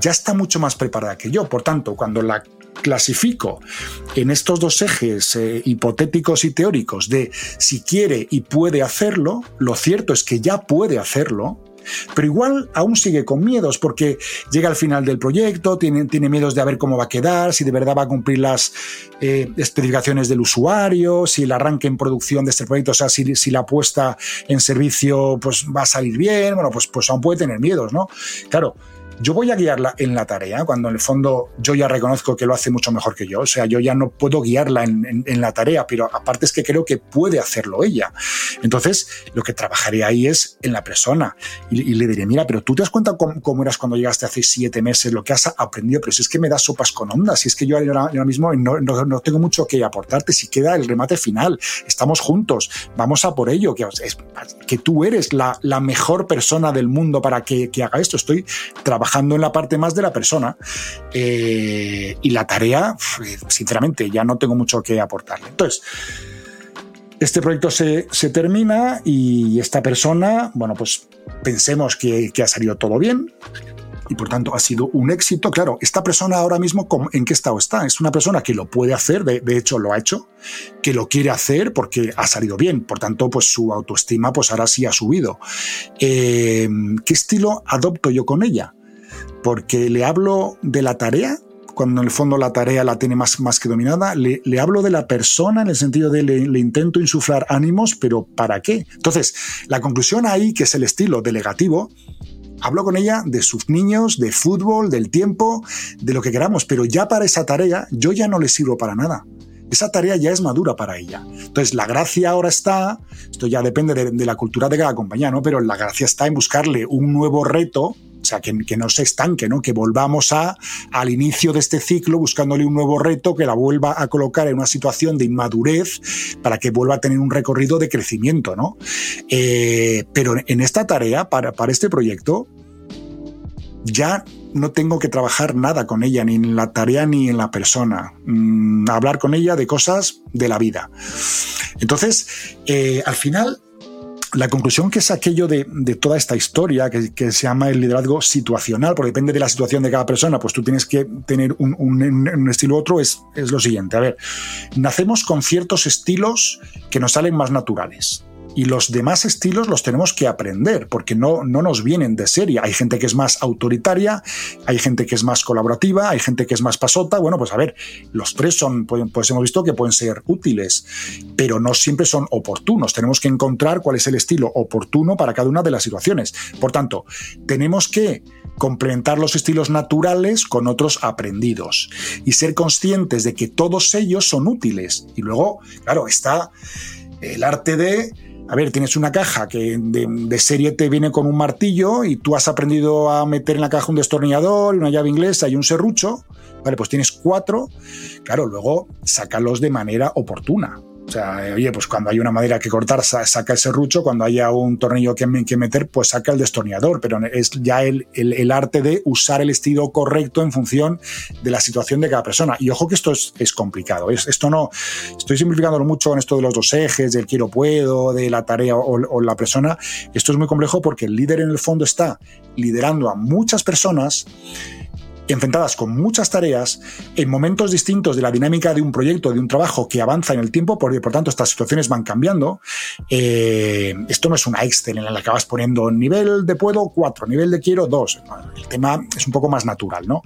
ya está mucho más preparada que yo. Por tanto, cuando la clasifico en estos dos ejes eh, hipotéticos y teóricos de si quiere y puede hacerlo, lo cierto es que ya puede hacerlo, pero igual aún sigue con miedos porque llega al final del proyecto, tiene, tiene miedos de a ver cómo va a quedar, si de verdad va a cumplir las eh, especificaciones del usuario, si el arranque en producción de este proyecto, o sea, si, si, la puesta en servicio pues, va a salir bien, bueno, pues, pues aún puede tener miedos, ¿no? Claro, yo voy a guiarla en la tarea, cuando en el fondo yo ya reconozco que lo hace mucho mejor que yo. O sea, yo ya no puedo guiarla en, la tarea, pero aparte es que creo que puede hacerlo ella. Entonces, lo que trabajaré ahí es en la persona. Y, le diré, mira, pero tú te das cuenta cómo, eras cuando llegaste hace siete meses, lo que has aprendido, pero si es que me das sopas con ondas, si es que yo ahora, mismo no, no, tengo mucho que aportarte, si queda el remate final, estamos juntos, vamos a por ello, que, que tú eres la, la mejor persona del mundo para que, que haga esto. Estoy trabajando trabajando en la parte más de la persona. Eh, y la tarea, sinceramente, ya no tengo mucho que aportarle. Entonces, este proyecto se, se termina y esta persona, bueno, pues pensemos que, que ha salido todo bien. y por tanto ha sido un éxito. Claro, esta persona ahora mismo, ¿en qué estado está? Es una persona que lo puede hacer, de, hecho lo ha hecho, que lo quiere hacer porque ha salido bien, por tanto, pues su autoestima pues ahora sí ha subido. Eh, ¿Qué estilo adopto yo con ella? Porque le hablo de la tarea cuando en el fondo la tarea la tiene más, más que dominada, le, hablo de la persona en el sentido de le, intento insuflar ánimos, pero ¿para qué? Entonces, la conclusión ahí, que es el estilo delegativo, hablo con ella de sus niños, de fútbol, del tiempo, de lo que queramos, pero ya para esa tarea yo ya no le sirvo para nada. Esa tarea ya es madura para ella. Entonces, la gracia ahora está, esto ya depende de, de la cultura de cada compañía, ¿no? Pero la gracia está en buscarle un nuevo reto sea, que, no se estanque, ¿no? que volvamos a, al inicio de este ciclo buscándole un nuevo reto que la vuelva a colocar en una situación de inmadurez para que vuelva a tener un recorrido de crecimiento. ¿no? Eh, pero en esta tarea, para, para este proyecto, ya no tengo que trabajar nada con ella, ni en la tarea ni en la persona. Mm, hablar con ella de cosas de la vida. Entonces, eh, al final, la conclusión que es aquello de, toda esta historia, que, se llama el liderazgo situacional, porque depende de la situación de cada persona, pues tú tienes que tener un, estilo u otro, es, es lo siguiente. A ver, nacemos con ciertos estilos que nos salen más naturales y los demás estilos los tenemos que aprender porque no, no nos vienen de serie. Hay gente que es más autoritaria, hay gente que es más colaborativa, hay gente que es más pasota. Bueno, pues a ver, los tres son, pues, hemos visto que pueden ser útiles, pero no siempre son oportunos. Tenemos que encontrar cuál es el estilo oportuno para cada una de las situaciones. Por tanto, tenemos que complementar los estilos naturales con otros aprendidos y ser conscientes de que todos ellos son útiles. Y luego, claro, está el arte de a ver, tienes una caja que de, serie te viene con un martillo y tú has aprendido a meter en la caja un destornillador una llave inglesa y un serrucho. Vale, pues tienes cuatro. Claro, luego sácalos de manera oportuna. O sea, oye, pues cuando hay una madera que cortar, saca el serrucho, cuando haya un tornillo que, que meter, pues saca el destornillador, pero es ya el, el, arte de usar el estilo correcto en función de la situación de cada persona. Y ojo que esto es, es complicado, esto no, estoy simplificándolo mucho en esto de los dos ejes, del quiero puedo, de la tarea o la persona, esto es muy complejo porque el líder en el fondo está liderando a muchas personas enfrentadas con muchas tareas en momentos distintos de la dinámica de un proyecto, de un trabajo que avanza en el tiempo, porque por tanto estas situaciones van cambiando. Eh, esto no es una Excel en la que vas poniendo nivel de puedo 4, nivel de quiero 2. El tema es un poco más natural, ¿no?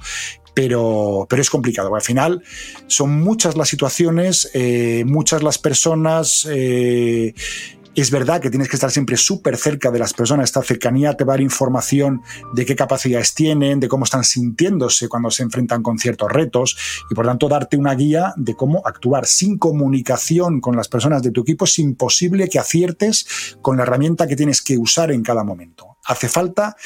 Pero, pero es complicado. Al final son muchas las situaciones, eh, muchas las personas. Eh, es verdad que tienes que estar siempre súper cerca de las personas. Esta cercanía te va a dar información de qué capacidades tienen, de cómo están sintiéndose cuando se enfrentan con ciertos retos y por tanto darte una guía de cómo actuar. Sin comunicación con las personas de tu equipo es imposible que aciertes con la herramienta que tienes que usar en cada momento. Hace falta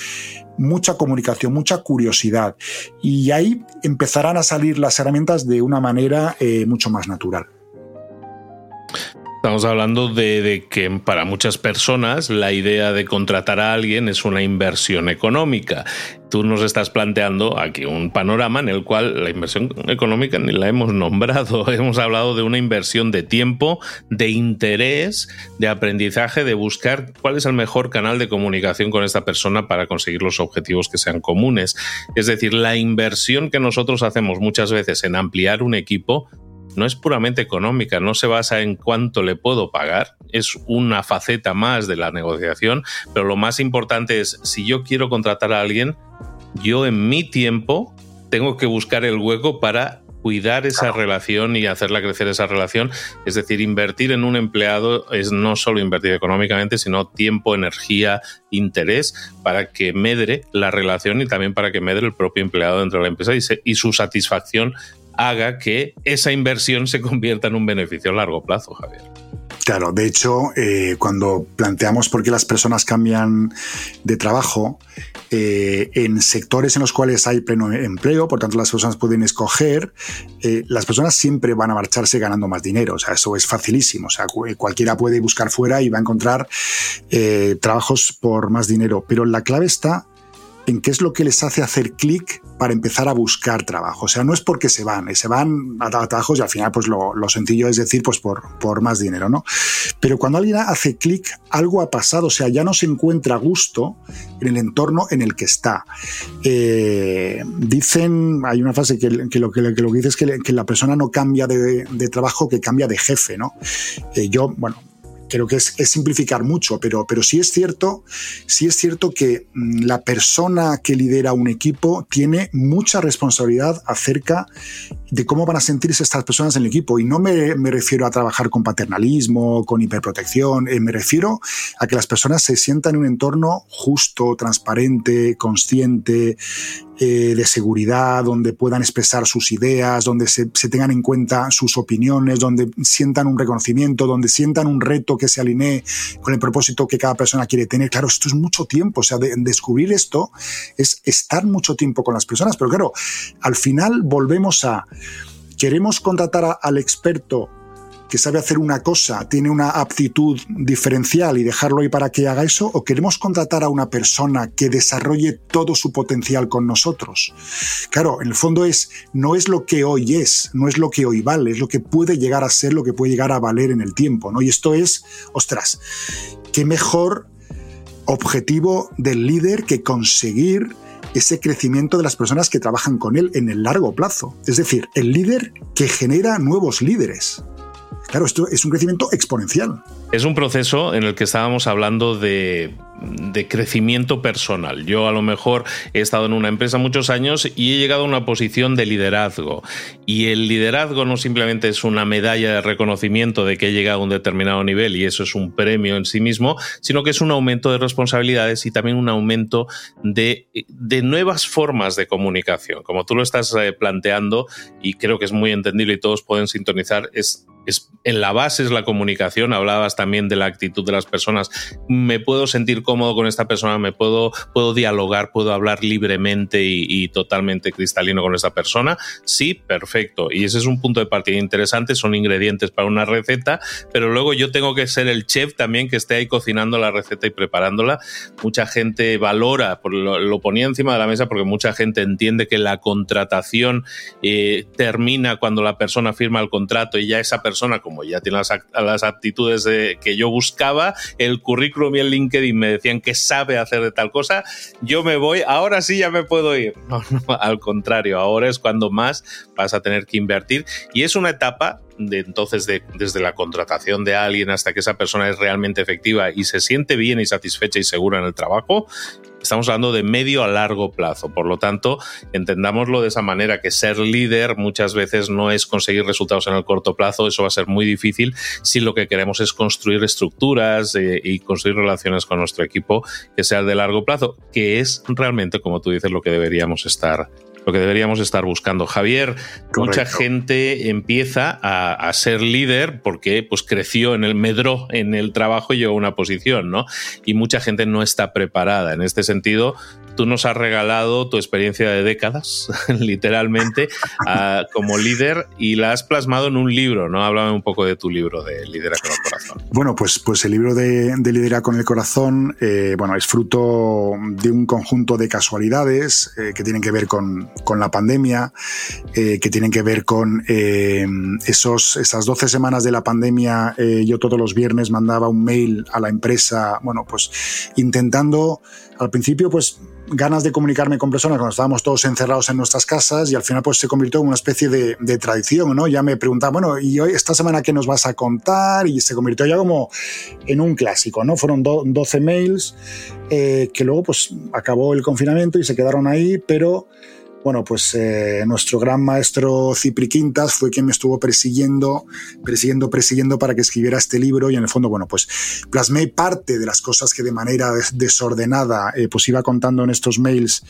mucha comunicación, mucha curiosidad y ahí empezarán a salir las herramientas de una manera eh, mucho más natural. Estamos hablando de, que para muchas personas la idea de contratar a alguien es una inversión económica. Tú nos estás planteando aquí un panorama en el cual la inversión económica ni la hemos nombrado. Hemos hablado de una inversión de tiempo, de interés, de aprendizaje, de buscar cuál es el mejor canal de comunicación con esta persona para conseguir los objetivos que sean comunes. Es decir, la inversión que nosotros hacemos muchas veces en ampliar un equipo no es puramente económica, no se basa en cuánto le puedo pagar, es una faceta más de la negociación, pero lo más importante es si yo quiero contratar a alguien, yo en mi tiempo tengo que buscar el hueco para cuidar esa relación y hacerla crecer esa relación. Es decir, invertir en un empleado es no solo invertir económicamente, sino tiempo, energía, interés para que medre la relación y también para que medre el propio empleado dentro de la empresa y, y su satisfacción haga que esa inversión se convierta en un beneficio a largo plazo, Javier. Claro, de hecho, eh, cuando planteamos por qué las personas cambian de trabajo, eh, en sectores en los cuales hay pleno empleo, por tanto las personas pueden escoger, eh, las personas siempre van a marcharse ganando más dinero, o sea, eso es facilísimo, o sea, cualquiera puede buscar fuera y va a encontrar trabajos por más dinero, pero la clave está en qué es lo que les hace hacer clic para empezar a buscar trabajo. O sea, no es porque se van, se van a trabajos y al final pues lo, sencillo es decir pues por, por más dinero, ¿no? Pero cuando alguien hace clic, algo ha pasado, o sea, ya no se encuentra gusto en el entorno en el que está. Eh, dicen, hay una frase que, lo, que, lo que dice es que, la persona no cambia de, trabajo, que cambia de jefe, ¿no? Eh, yo, bueno, creo que es, simplificar mucho, pero, pero sí es cierto, sí es cierto que mm, la persona que lidera un equipo tiene mucha responsabilidad acerca de cómo van a sentirse estas personas en el equipo. Y no me, refiero a trabajar con paternalismo, con hiperprotección, eh, me refiero a que las personas se sientan en un entorno justo, transparente, consciente, eh, de seguridad, donde puedan expresar sus ideas, donde se, tengan en cuenta sus opiniones, donde sientan un reconocimiento, donde sientan un reto que se alinee con el propósito que cada persona quiere tener. Claro, esto es mucho tiempo, o sea, descubrir esto es estar mucho tiempo con las personas, pero claro, al final volvemos a, queremos contratar al experto que sabe hacer una cosa, tiene una aptitud diferencial y dejarlo ahí para que haga eso, o queremos contratar a una persona que desarrolle todo su potencial con nosotros. Claro, en el fondo es no es lo que hoy es, no es lo que hoy vale, es lo que puede llegar a ser, lo que puede llegar a valer en el tiempo, ¿no? Y esto es, ostras, qué mejor objetivo del líder que conseguir ese crecimiento de las personas que trabajan con él en el largo plazo. Es decir, el líder que genera nuevos líderes. Claro, esto es un crecimiento exponencial. Es un proceso en el que estábamos hablando de, crecimiento personal. Yo a lo mejor he estado en una empresa muchos años y he llegado a una posición de liderazgo. Y el liderazgo no simplemente es una medalla de reconocimiento de que he llegado a un determinado nivel y eso es un premio en sí mismo, sino que es un aumento de responsabilidades y también un aumento de, nuevas formas de comunicación. Como tú lo estás eh, planteando y creo que es muy entendible y todos pueden sintonizar, es en la base es la comunicación, hablabas también de la actitud de las personas, me puedo sentir cómodo con esta persona, me puedo, puedo dialogar, puedo hablar libremente y, totalmente cristalino con esta persona, sí, perfecto, y ese es un punto de partida interesante, son ingredientes para una receta, pero luego yo tengo que ser el chef también que esté ahí cocinando la receta y preparándola, mucha gente valora, lo, ponía encima de la mesa porque mucha gente entiende que la contratación eh, termina cuando la persona firma el contrato y ya esa persona como ya tiene las, aptitudes que yo buscaba, el currículum y el LinkedIn me decían que sabe hacer de tal cosa, yo me voy, ahora sí ya me puedo ir. No, no, al contrario, ahora es cuando más vas a tener que invertir y es una etapa de entonces de, desde la contratación de alguien hasta que esa persona es realmente efectiva y se siente bien y satisfecha y segura en el trabajo, estamos hablando de medio a largo plazo. Por lo tanto, entendámoslo de esa manera, que ser líder muchas veces no es conseguir resultados en el corto plazo, eso va a ser muy difícil si lo que queremos es construir estructuras eh, y construir relaciones con nuestro equipo que sean de largo plazo, que es realmente, como tú dices, lo que deberíamos estar lo que deberíamos estar buscando. Javier, mucha gente empieza a, ser líder porque pues, creció en el medró, en el trabajo y llegó a una posición, ¿no? Y mucha gente no está preparada. En este sentido, tú nos has regalado tu experiencia de décadas, literalmente, como líder y la has plasmado en un libro, ¿no? Háblame un poco de tu libro de Lidera con el Corazón. Bueno, pues, pues el libro de, de Lidera con el Corazón, eh, bueno, es fruto de un conjunto de casualidades eh, que tienen que ver con, con la pandemia, eh, que tienen que ver con esos, esas 12 semanas de la pandemia. yo todos los viernes mandaba un mail a la empresa, bueno, pues intentando al principio, pues ganas de comunicarme con personas cuando estábamos todos encerrados en nuestras casas y al final pues se convirtió en una especie de, tradición, ¿no? Ya me preguntaban, bueno, ¿y hoy, esta semana qué nos vas a contar? Y se convirtió ya como en un clásico, ¿no? Fueron 12 mails eh, que luego pues acabó el confinamiento y se quedaron ahí, pero bueno, pues eh, nuestro gran maestro Cipri Quintas fue quien me estuvo persiguiendo, persiguiendo, persiguiendo para que escribiera este libro y en el fondo, bueno, pues plasmé parte de las cosas que de manera desordenada eh, pues iba contando en estos mails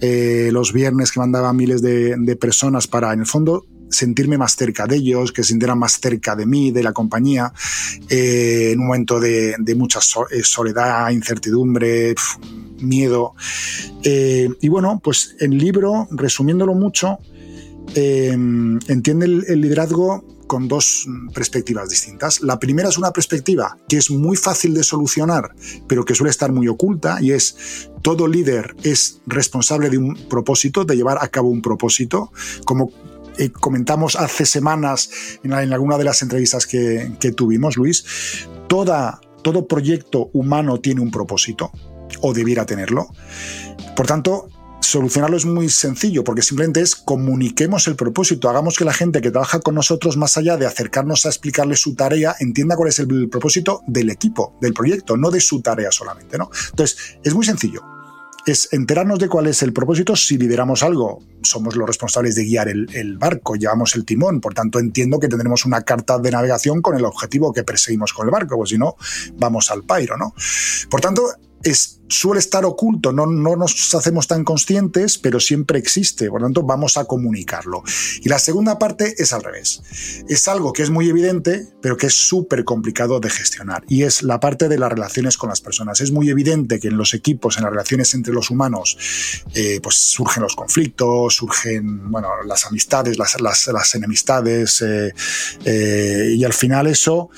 eh, los viernes que mandaba miles de, personas para, en el fondo, sentirme más cerca de ellos, que se sintieran más cerca de mí, de la compañía, en un momento de, mucha soledad, incertidumbre, miedo. Eh, y bueno, pues el libro, resumiéndolo mucho, eh, entiende el, liderazgo con dos perspectivas distintas. La primera es una perspectiva que es muy fácil de solucionar, pero que suele estar muy oculta, y es todo líder es responsable de un propósito, de llevar a cabo un propósito, como eh, comentamos hace semanas en, alguna de las entrevistas que, tuvimos, Luis, toda, todo proyecto humano tiene un propósito, o debiera tenerlo. Por tanto, solucionarlo es muy sencillo, porque simplemente es comuniquemos el propósito, hagamos que la gente que trabaja con nosotros, más allá de acercarnos a explicarle su tarea, entienda cuál es el propósito del equipo, del proyecto, no de su tarea solamente. ¿no? Entonces, es muy sencillo. Es enterarnos de cuál es el propósito si lideramos algo. Somos los responsables de guiar el, el barco, llevamos el timón, por tanto entiendo que tendremos una carta de navegación con el objetivo que perseguimos con el barco, pues si no, vamos al pairo, ¿no? Por tanto, suele estar oculto, no, no, nos hacemos tan conscientes, pero siempre existe, por lo tanto vamos a comunicarlo. Y la segunda parte es al revés. Es algo que es muy evidente, pero que es súper complicado de gestionar, y es la parte de las relaciones con las personas. Es muy evidente que en los equipos, en las relaciones entre los humanos, eh, pues surgen los conflictos, surgen bueno, las amistades, las, las, enemistades, eh, eh, y al final eso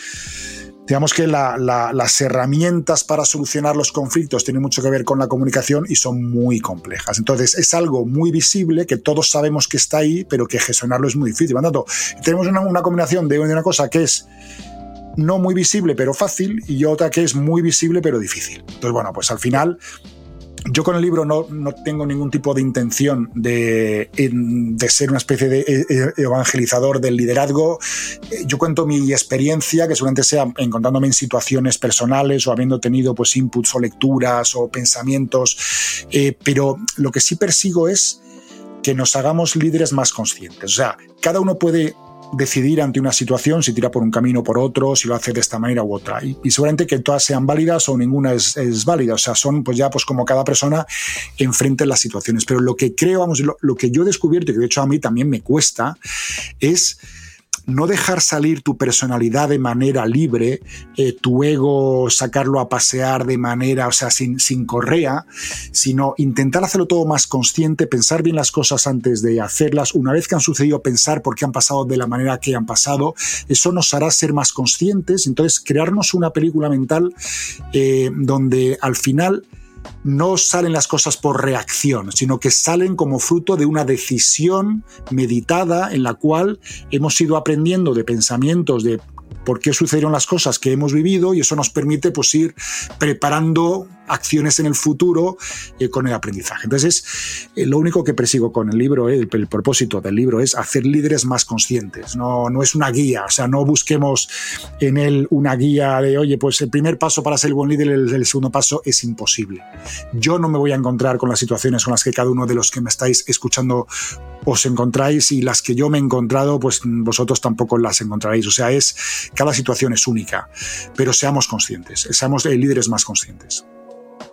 digamos que las herramientas para solucionar los conflictos tienen mucho que ver con la comunicación y son muy complejas. Entonces, es algo muy visible que todos sabemos que está ahí, pero que gestionarlo es muy difícil. Por tanto, tenemos una, combinación de una cosa que es no muy visible pero fácil y otra que es muy visible pero difícil. Entonces, bueno, pues al final yo con el libro no, no, tengo ningún tipo de intención de, de, ser una especie de e, e, evangelizador del liderazgo. Eh, yo cuento mi experiencia, que seguramente sea encontrándome en situaciones personales o habiendo tenido pues inputs o lecturas o pensamientos, eh, pero lo que sí persigo es que nos hagamos líderes más conscientes. O sea, cada uno puede decidir ante una situación si tira por un camino o por otro, si lo hace de esta manera u otra. Y, seguramente que todas sean válidas o ninguna es, válida. O sea, son pues ya pues como cada persona enfrente las situaciones. Pero lo que creo, vamos, lo, lo que yo he descubierto, y que de hecho a mí también me cuesta, es no dejar salir tu personalidad de manera libre, eh, tu ego sacarlo a pasear de manera, o sea, sin, sin correa, sino intentar hacerlo todo más consciente, pensar bien las cosas antes de hacerlas, una vez que han sucedido, pensar por qué han pasado de la manera que han pasado, eso nos hará ser más conscientes, entonces crearnos una película mental eh, donde al final no salen las cosas por reacción, sino que salen como fruto de una decisión meditada en la cual hemos ido aprendiendo de pensamientos, de por qué sucedieron las cosas que hemos vivido y eso nos permite pues ir preparando acciones en el futuro eh, con el aprendizaje. Entonces, eh, lo único que persigo con el libro, eh, el, propósito del libro es hacer líderes más conscientes. No, no es una guía, o sea, no busquemos en él una guía de, oye, pues el primer paso para ser buen líder, el, el segundo paso es imposible. Yo no me voy a encontrar con las situaciones con las que cada uno de los que me estáis escuchando os encontráis y las que yo me he encontrado, pues vosotros tampoco las encontraréis. O sea, es cada situación es única, pero seamos conscientes, seamos líderes más conscientes.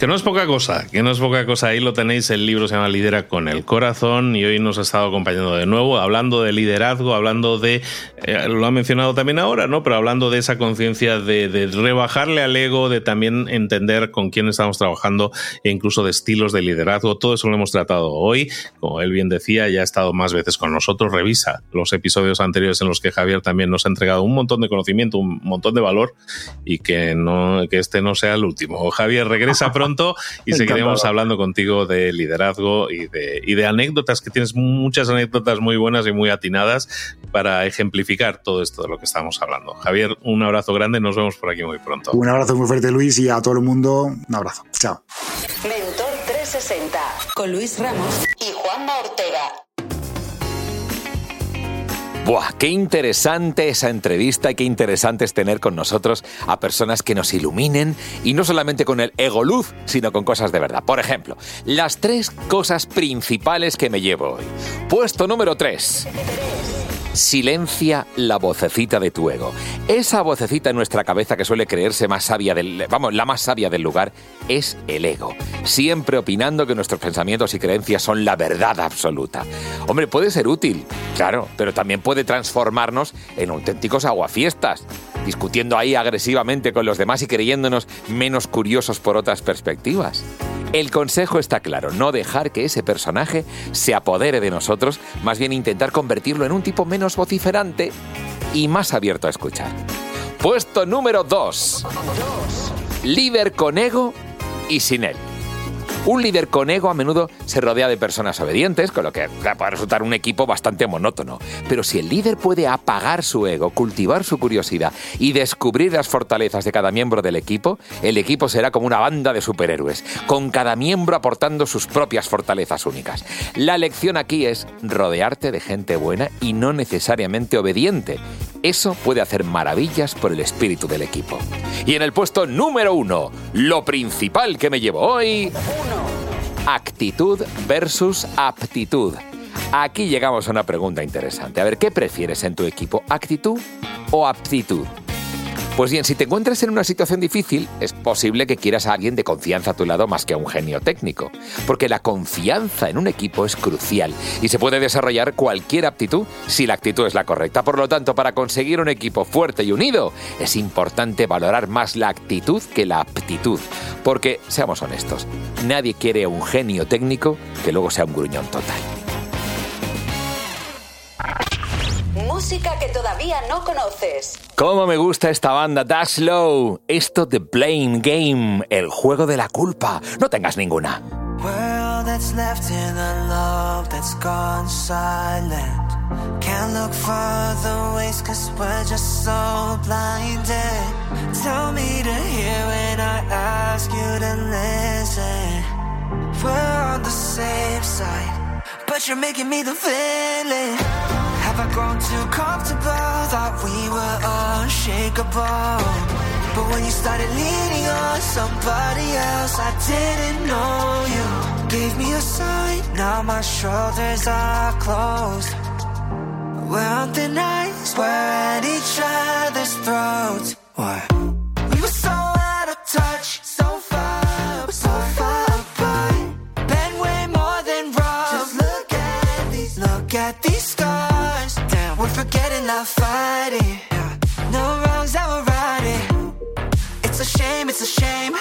Que no es poca cosa, que no es poca cosa. Ahí lo tenéis, el libro se llama Lidera con el corazón y hoy nos ha estado acompañando de nuevo, hablando de liderazgo, hablando de, eh, lo ha mencionado también ahora, ¿no? Pero hablando de esa conciencia de, rebajarle al ego, de también entender con quién estamos trabajando e incluso de estilos de liderazgo. Todo eso lo hemos tratado hoy. Como él bien decía, ya ha estado más veces con nosotros. Revisa los episodios anteriores en los que Javier también nos ha entregado un montón de conocimiento, un montón de valor y que, no, que este no sea el último. Javier, regresa pronto y seguiremos hablando contigo de liderazgo y de, y de anécdotas, que tienes muchas anécdotas muy buenas y muy atinadas para ejemplificar todo esto de lo que estamos hablando. Javier, un abrazo grande, nos vemos por aquí muy pronto. Un abrazo muy fuerte Luis y a todo el mundo un abrazo. Chao. Mentor 360 con Luis Ramos y Juanma Ortega. Buah, qué interesante esa entrevista y qué interesante es tener con nosotros a personas que nos iluminen y no solamente con el ego luz, sino con cosas de verdad. Por ejemplo, las tres cosas principales que me llevo hoy. Puesto número 3 silencia la vocecita de tu ego. Esa vocecita en nuestra cabeza que suele creerse más sabia del, vamos, la más sabia del lugar es el ego, siempre opinando que nuestros pensamientos y creencias son la verdad absoluta. Hombre, puede ser útil, claro, pero también puede transformarnos en auténticos aguafiestas, discutiendo ahí agresivamente con los demás y creyéndonos menos curiosos por otras perspectivas. El consejo está claro, no dejar que ese personaje se apodere de nosotros, más bien intentar convertirlo en un tipo menos vociferante y más abierto a escuchar. Puesto número 2. Líder con ego y sin él. Un líder con ego a menudo se rodea de personas obedientes, con lo que puede resultar un equipo bastante monótono. Pero si el líder puede apagar su ego, cultivar su curiosidad y descubrir las fortalezas de cada miembro del equipo, el equipo será como una banda de superhéroes, con cada miembro aportando sus propias fortalezas únicas. La lección aquí es rodearte de gente buena y no necesariamente obediente. Eso puede hacer maravillas por el espíritu del equipo. Y en el puesto número uno, lo principal que me llevo hoy... Actitud versus aptitud. Aquí llegamos a una pregunta interesante. A ver, ¿qué prefieres en tu equipo? ¿Actitud o aptitud? Pues bien, si te encuentras en una situación difícil, es posible que quieras a alguien de confianza a tu lado más que a un genio técnico, porque la confianza en un equipo es crucial y se puede desarrollar cualquier aptitud si la actitud es la correcta. Por lo tanto, para conseguir un equipo fuerte y unido, es importante valorar más la actitud que la aptitud, porque, seamos honestos, nadie quiere un genio técnico que luego sea un gruñón total. Música que todavía no conoces. ¿Cómo me gusta esta banda? Dash Low. Esto de Blame Game, el juego de la culpa. No tengas ninguna. World that's left in a love that's gone silent. Can't look further ways cause we're just so blinded. Tell me to hear when I ask you to listen. We're on the same side, but you're making me the villain. I grown too comfortable? Thought we were unshakable. But when you started leaning on somebody else, I didn't know you. Gave me a sign, now my shoulders are closed. We're on thin ice, we're at each other's throats. What? Forgetting not fighting. No wrongs that we're righting. It's a shame, it's a shame.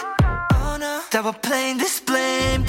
Oh no, that we're playing this blame